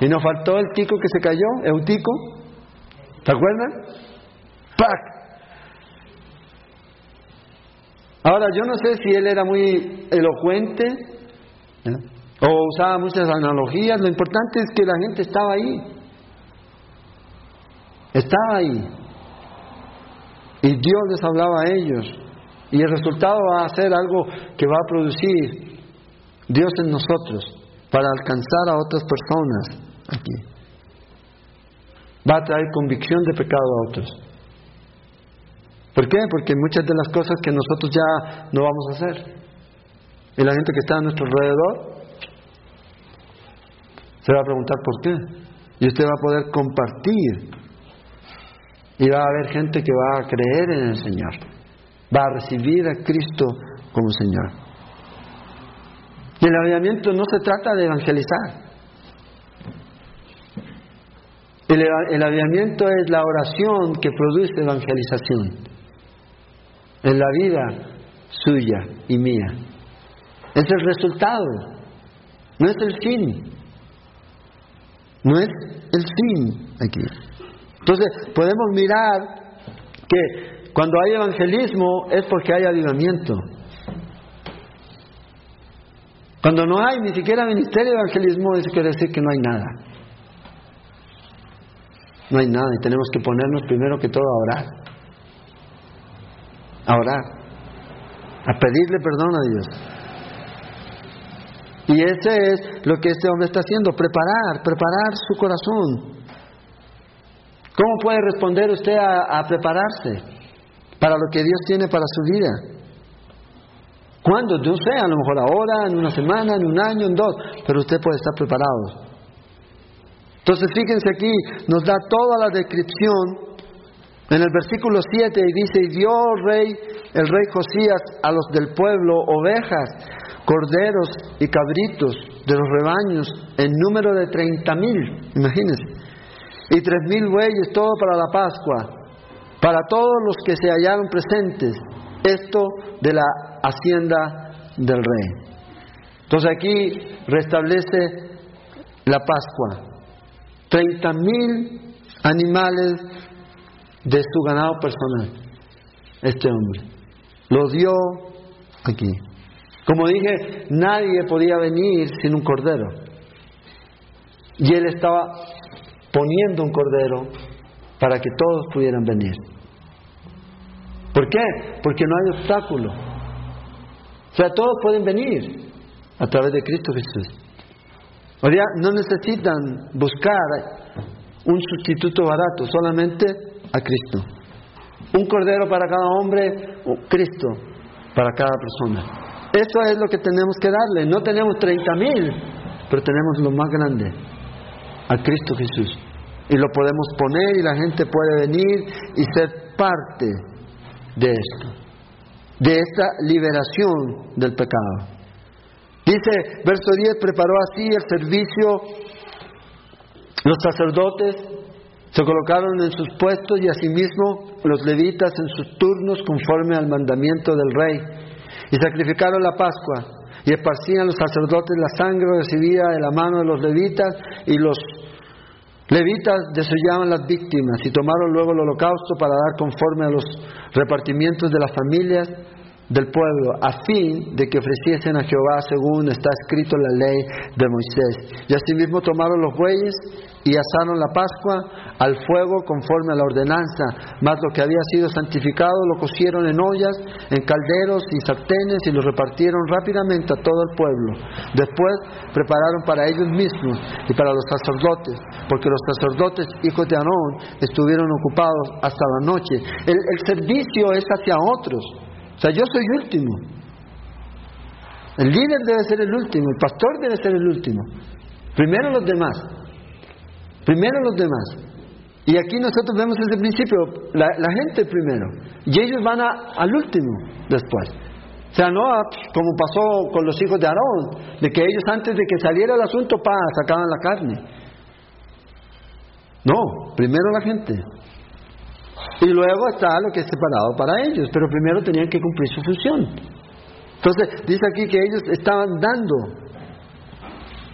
y nos faltó el tico que se cayó, Eutico? ¿Se acuerdan? ¡Pac! Ahora, yo no sé si él era muy elocuente o usaba muchas analogías, lo importante es que la gente estaba ahí. Estaba ahí. Y Dios les hablaba a ellos. Y el resultado va a ser algo que va a producir Dios en nosotros para alcanzar a otras personas aquí. Va a traer convicción de pecado a otros. ¿Por qué? Porque muchas de las cosas que nosotros ya no vamos a hacer y la gente que está a nuestro alrededor se va a preguntar por qué. Y usted va a poder compartir. Y va a haber gente que va a creer en el Señor. Va a recibir a Cristo como Señor. Y el avivamiento no se trata de evangelizar. El, el avivamiento es la oración que produce evangelización. en la vida suya y mía. Es el resultado, no es el fin. No es el fin aquí. Entonces, podemos mirar que cuando hay evangelismo es porque hay avivamiento. Cuando no hay ni siquiera ministerio de evangelismo, eso quiere decir que no hay nada. No hay nada y tenemos que ponernos primero que todo a orar. A orar. A pedirle perdón a Dios. Y ese es lo que este hombre está haciendo, preparar, preparar su corazón. ¿Cómo puede responder usted a, prepararse para lo que Dios tiene para su vida? ¿Cuándo? No sé, a lo mejor ahora, en una semana, en un año, en dos, pero usted puede estar preparado. Entonces fíjense aquí, nos da toda la descripción en el versículo 7 y dice, y dio rey, el rey Josías a los del pueblo ovejas, corderos y cabritos de los rebaños en número de treinta mil, imagínense, y tres mil bueyes, todo para la Pascua, para todos los que se hallaron presentes, esto de la hacienda del rey. Entonces aquí restablece la Pascua. Treinta mil animales de su ganado personal, este hombre. Lo dio aquí. Como dije, nadie podía venir sin un cordero. Y él estaba poniendo un cordero para que todos pudieran venir. ¿Por qué? Porque no hay obstáculo. O sea, todos pueden venir a través de Cristo Jesús. O no necesitan buscar un sustituto barato, solamente a Cristo. Un cordero para cada hombre, Cristo para cada persona. Eso es lo que tenemos que darle. No tenemos 30 mil, pero tenemos lo más grande, a Cristo Jesús. Y lo podemos poner y la gente puede venir y ser parte de esto, de esta liberación del pecado. Dice, verso 10, preparó así el servicio, los sacerdotes se colocaron en sus puestos y asimismo los levitas en sus turnos conforme al mandamiento del rey y sacrificaron la Pascua y esparcían los sacerdotes la sangre recibida de la mano de los levitas y los levitas desollaban las víctimas y tomaron luego el holocausto para dar conforme a los repartimientos de las familias del pueblo, a fin de que ofreciesen a Jehová según está escrito en la ley de Moisés. Y asimismo tomaron los bueyes y asaron la Pascua al fuego conforme a la ordenanza, mas lo que había sido santificado lo cocieron en ollas, en calderos y sartenes y lo repartieron rápidamente a todo el pueblo. Después prepararon para ellos mismos y para los sacerdotes, porque los sacerdotes, hijos de Aarón, estuvieron ocupados hasta la noche. El, el servicio es hacia otros. O sea, yo soy último. El líder debe ser el último, el pastor debe ser el último. Primero los demás. Primero los demás. Y aquí nosotros vemos desde el principio, la, gente primero. Y ellos van al último después. O sea, no como pasó con los hijos de Aarón, de que ellos antes de que saliera el asunto, pa, sacaban la carne. No, primero la gente. Y luego está lo que es separado para ellos, pero primero tenían que cumplir su función. Entonces, dice aquí que ellos estaban dando.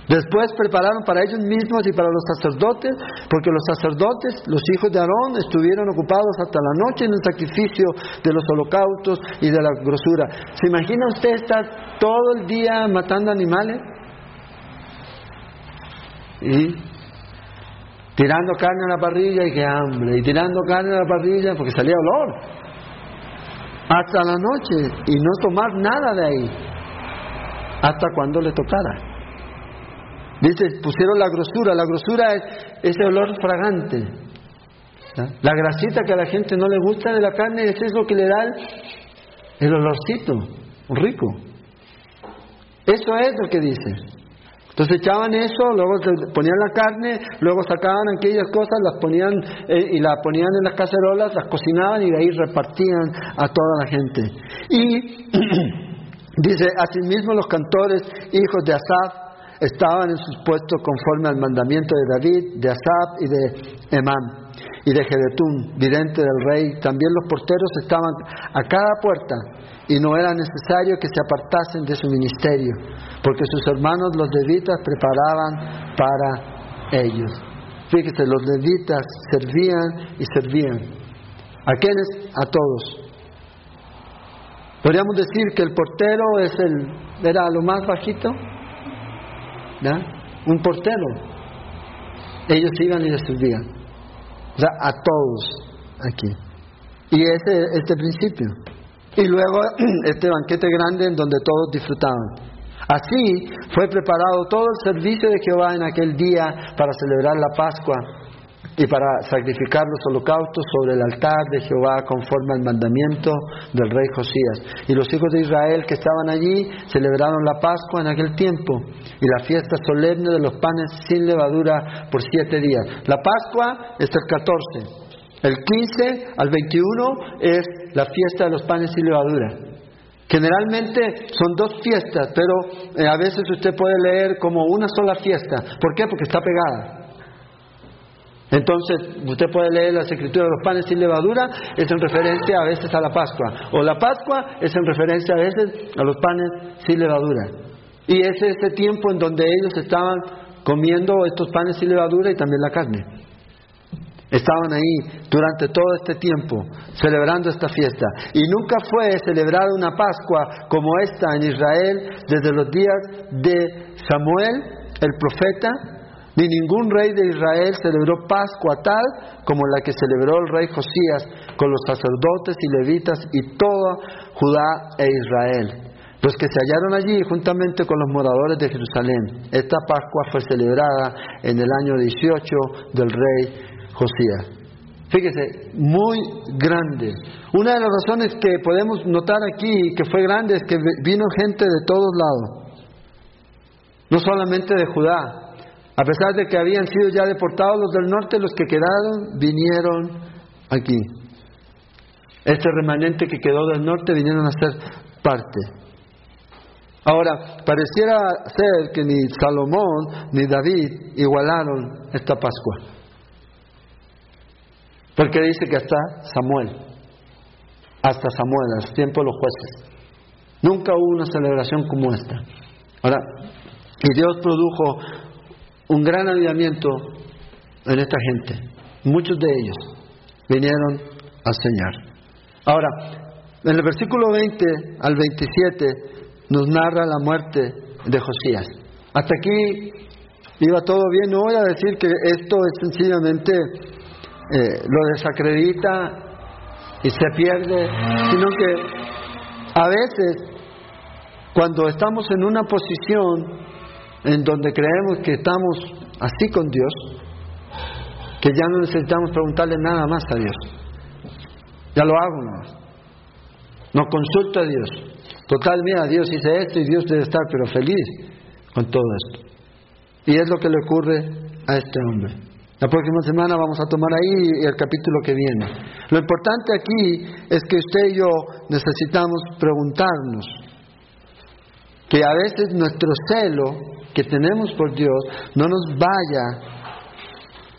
Después prepararon para ellos mismos y para los sacerdotes, porque los sacerdotes, los hijos de Aarón, estuvieron ocupados hasta la noche en el sacrificio de los holocaustos y de la grosura. ¿Se imagina usted estar todo el día matando animales? Y tirando carne a la parrilla y qué hambre, y tirando carne a la parrilla porque salía olor, hasta la noche y no tomar nada de ahí, hasta cuando le tocara. Dice, pusieron la grosura, la grosura es ese olor fragante. La grasita que a la gente no le gusta de la carne, es eso que le da el, el olorcito, rico. Eso es lo que dice. Entonces echaban eso, luego ponían la carne, luego sacaban aquellas cosas, las ponían eh, y las ponían en las cacerolas, las cocinaban y de ahí repartían a toda la gente. Y dice, asimismo los cantores, hijos de Asaf, estaban en sus puestos conforme al mandamiento de David, de Asap y de Emán y de Jedetún, vidente del rey. También los porteros estaban a cada puerta y no era necesario que se apartasen de su ministerio, porque sus hermanos los levitas preparaban para ellos. Fíjese, los levitas servían y servían. ¿A? A todos. Podríamos decir que el portero es el, era lo más bajito, Un portero. Ellos iban y les servían. A todos aquí. Y ese este principio. Y luego este banquete grande en donde todos disfrutaban. Así fue preparado todo el servicio de Jehová en aquel día para celebrar la Pascua y para sacrificar los holocaustos sobre el altar de Jehová conforme al mandamiento del rey Josías. Y los hijos de Israel que estaban allí celebraron la Pascua en aquel tiempo y la fiesta solemne de los panes sin levadura por siete días. La Pascua es el 14. El 15 al 21 es la fiesta de los panes sin levadura. Generalmente son dos fiestas, pero eh, a veces usted puede leer como una sola fiesta. ¿Por qué? Porque está pegada. Entonces, usted puede leer las escrituras de los panes sin levadura, es en referencia a veces a la Pascua. O la Pascua es en referencia a veces a los panes sin levadura. Y es ese tiempo en donde ellos estaban comiendo estos panes sin levadura y también la carne. Estaban ahí durante todo este tiempo celebrando esta fiesta. Y nunca fue celebrada una Pascua como esta en Israel desde los días de Samuel, el profeta, ni ningún rey de Israel celebró Pascua tal como la que celebró el rey Josías con los sacerdotes y levitas y toda Judá e Israel. Los que se hallaron allí juntamente con los moradores de Jerusalén. Esta Pascua fue celebrada en el año 18 del rey Josías. Fíjese, muy grande. Una de las razones que podemos notar aquí que fue grande es que vino gente de todos lados. No solamente de Judá, a pesar de que habían sido ya deportados los del norte, los que quedaron vinieron aquí. Este remanente que quedó del norte vinieron a ser parte. Ahora, pareciera ser que ni Salomón ni David igualaron esta Pascua. Porque dice que hasta Samuel, hasta Samuel, al tiempo de los jueces. Nunca hubo una celebración como esta. Ahora, y Dios produjo un gran avivamiento en esta gente. Muchos de ellos vinieron al Señor. Ahora, en el versículo 20 al 27 nos narra la muerte de Josías. Hasta aquí iba todo bien. No voy a decir que esto es sencillamente eh, lo desacredita y se pierde, sino que a veces cuando estamos en una posición en donde creemos que estamos así con Dios, que ya no necesitamos preguntarle nada más a Dios. Ya lo hago más. No consulto a Dios. Total, mira, Dios dice esto y Dios debe estar pero feliz con todo esto. Y es lo que le ocurre a este hombre. La próxima semana vamos a tomar ahí el capítulo que viene. Lo importante aquí es que usted y yo necesitamos preguntarnos que a veces nuestro celo que tenemos por Dios no nos vaya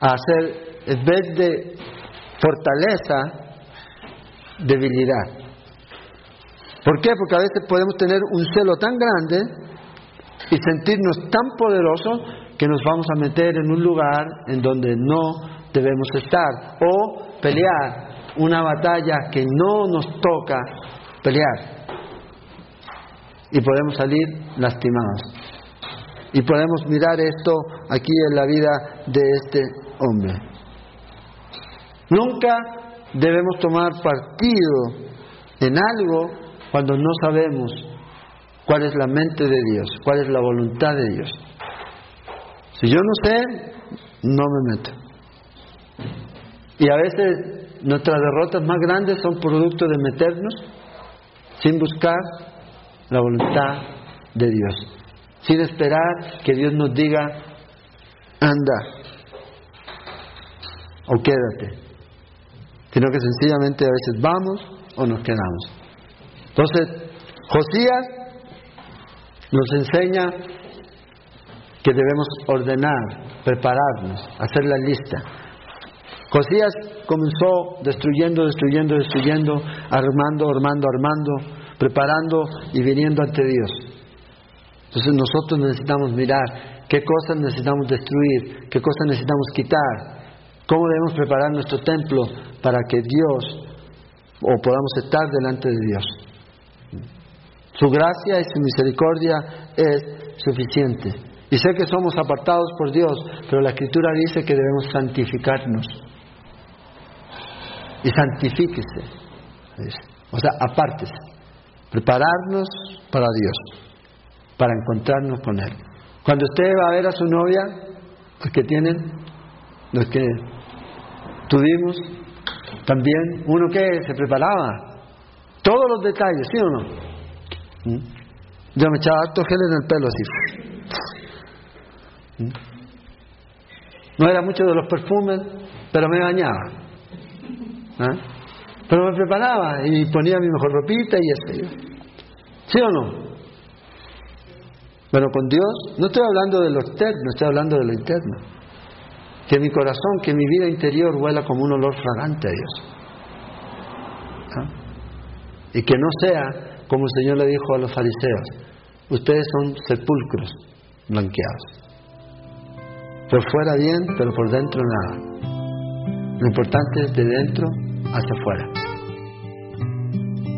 a hacer, en vez de fortaleza, debilidad. ¿Por qué? Porque a veces podemos tener un celo tan grande y sentirnos tan poderosos que nos vamos a meter en un lugar en donde no debemos estar o pelear una batalla que no nos toca pelear y podemos salir lastimados. Y podemos mirar esto aquí en la vida de este hombre. Nunca debemos tomar partido en algo cuando no sabemos cuál es la mente de Dios, cuál es la voluntad de Dios. Si yo no sé, no me meto. Y a veces nuestras derrotas más grandes son producto de meternos sin buscar la voluntad de Dios sin esperar que Dios nos diga, anda o quédate, sino que sencillamente a veces vamos o nos quedamos. Entonces, Josías nos enseña que debemos ordenar, prepararnos, hacer la lista. Josías comenzó destruyendo, destruyendo, destruyendo, armando, armando, armando, preparando y viniendo ante Dios. Entonces nosotros necesitamos mirar qué cosas necesitamos destruir, qué cosas necesitamos quitar, cómo debemos preparar nuestro templo para que Dios o podamos estar delante de Dios. Su gracia y su misericordia es suficiente. Y sé que somos apartados por Dios, pero la Escritura dice que debemos santificarnos. Y santifíquese. O sea, apártese. Prepararnos para Dios, para encontrarnos con Él. Cuando usted va a ver a su novia, los que tienen, los que tuvimos, también, uno que se preparaba, todos los detalles, ¿sí o no? ¿Mm? Yo me echaba harto gel en el pelo así. ¿Mm? No era mucho de los perfumes, pero me bañaba. ¿Ah? Pero me preparaba y ponía mi mejor ropita y eso. ¿Sí o no? Pero con Dios, no estoy hablando de lo externo, estoy hablando de lo interno. Que mi corazón, que mi vida interior huela como un olor fragante a Dios. ¿Ah? Y que no sea como el Señor le dijo a los fariseos, ustedes son sepulcros blanqueados. Por fuera bien, pero por dentro nada. Lo importante es de dentro hacia afuera.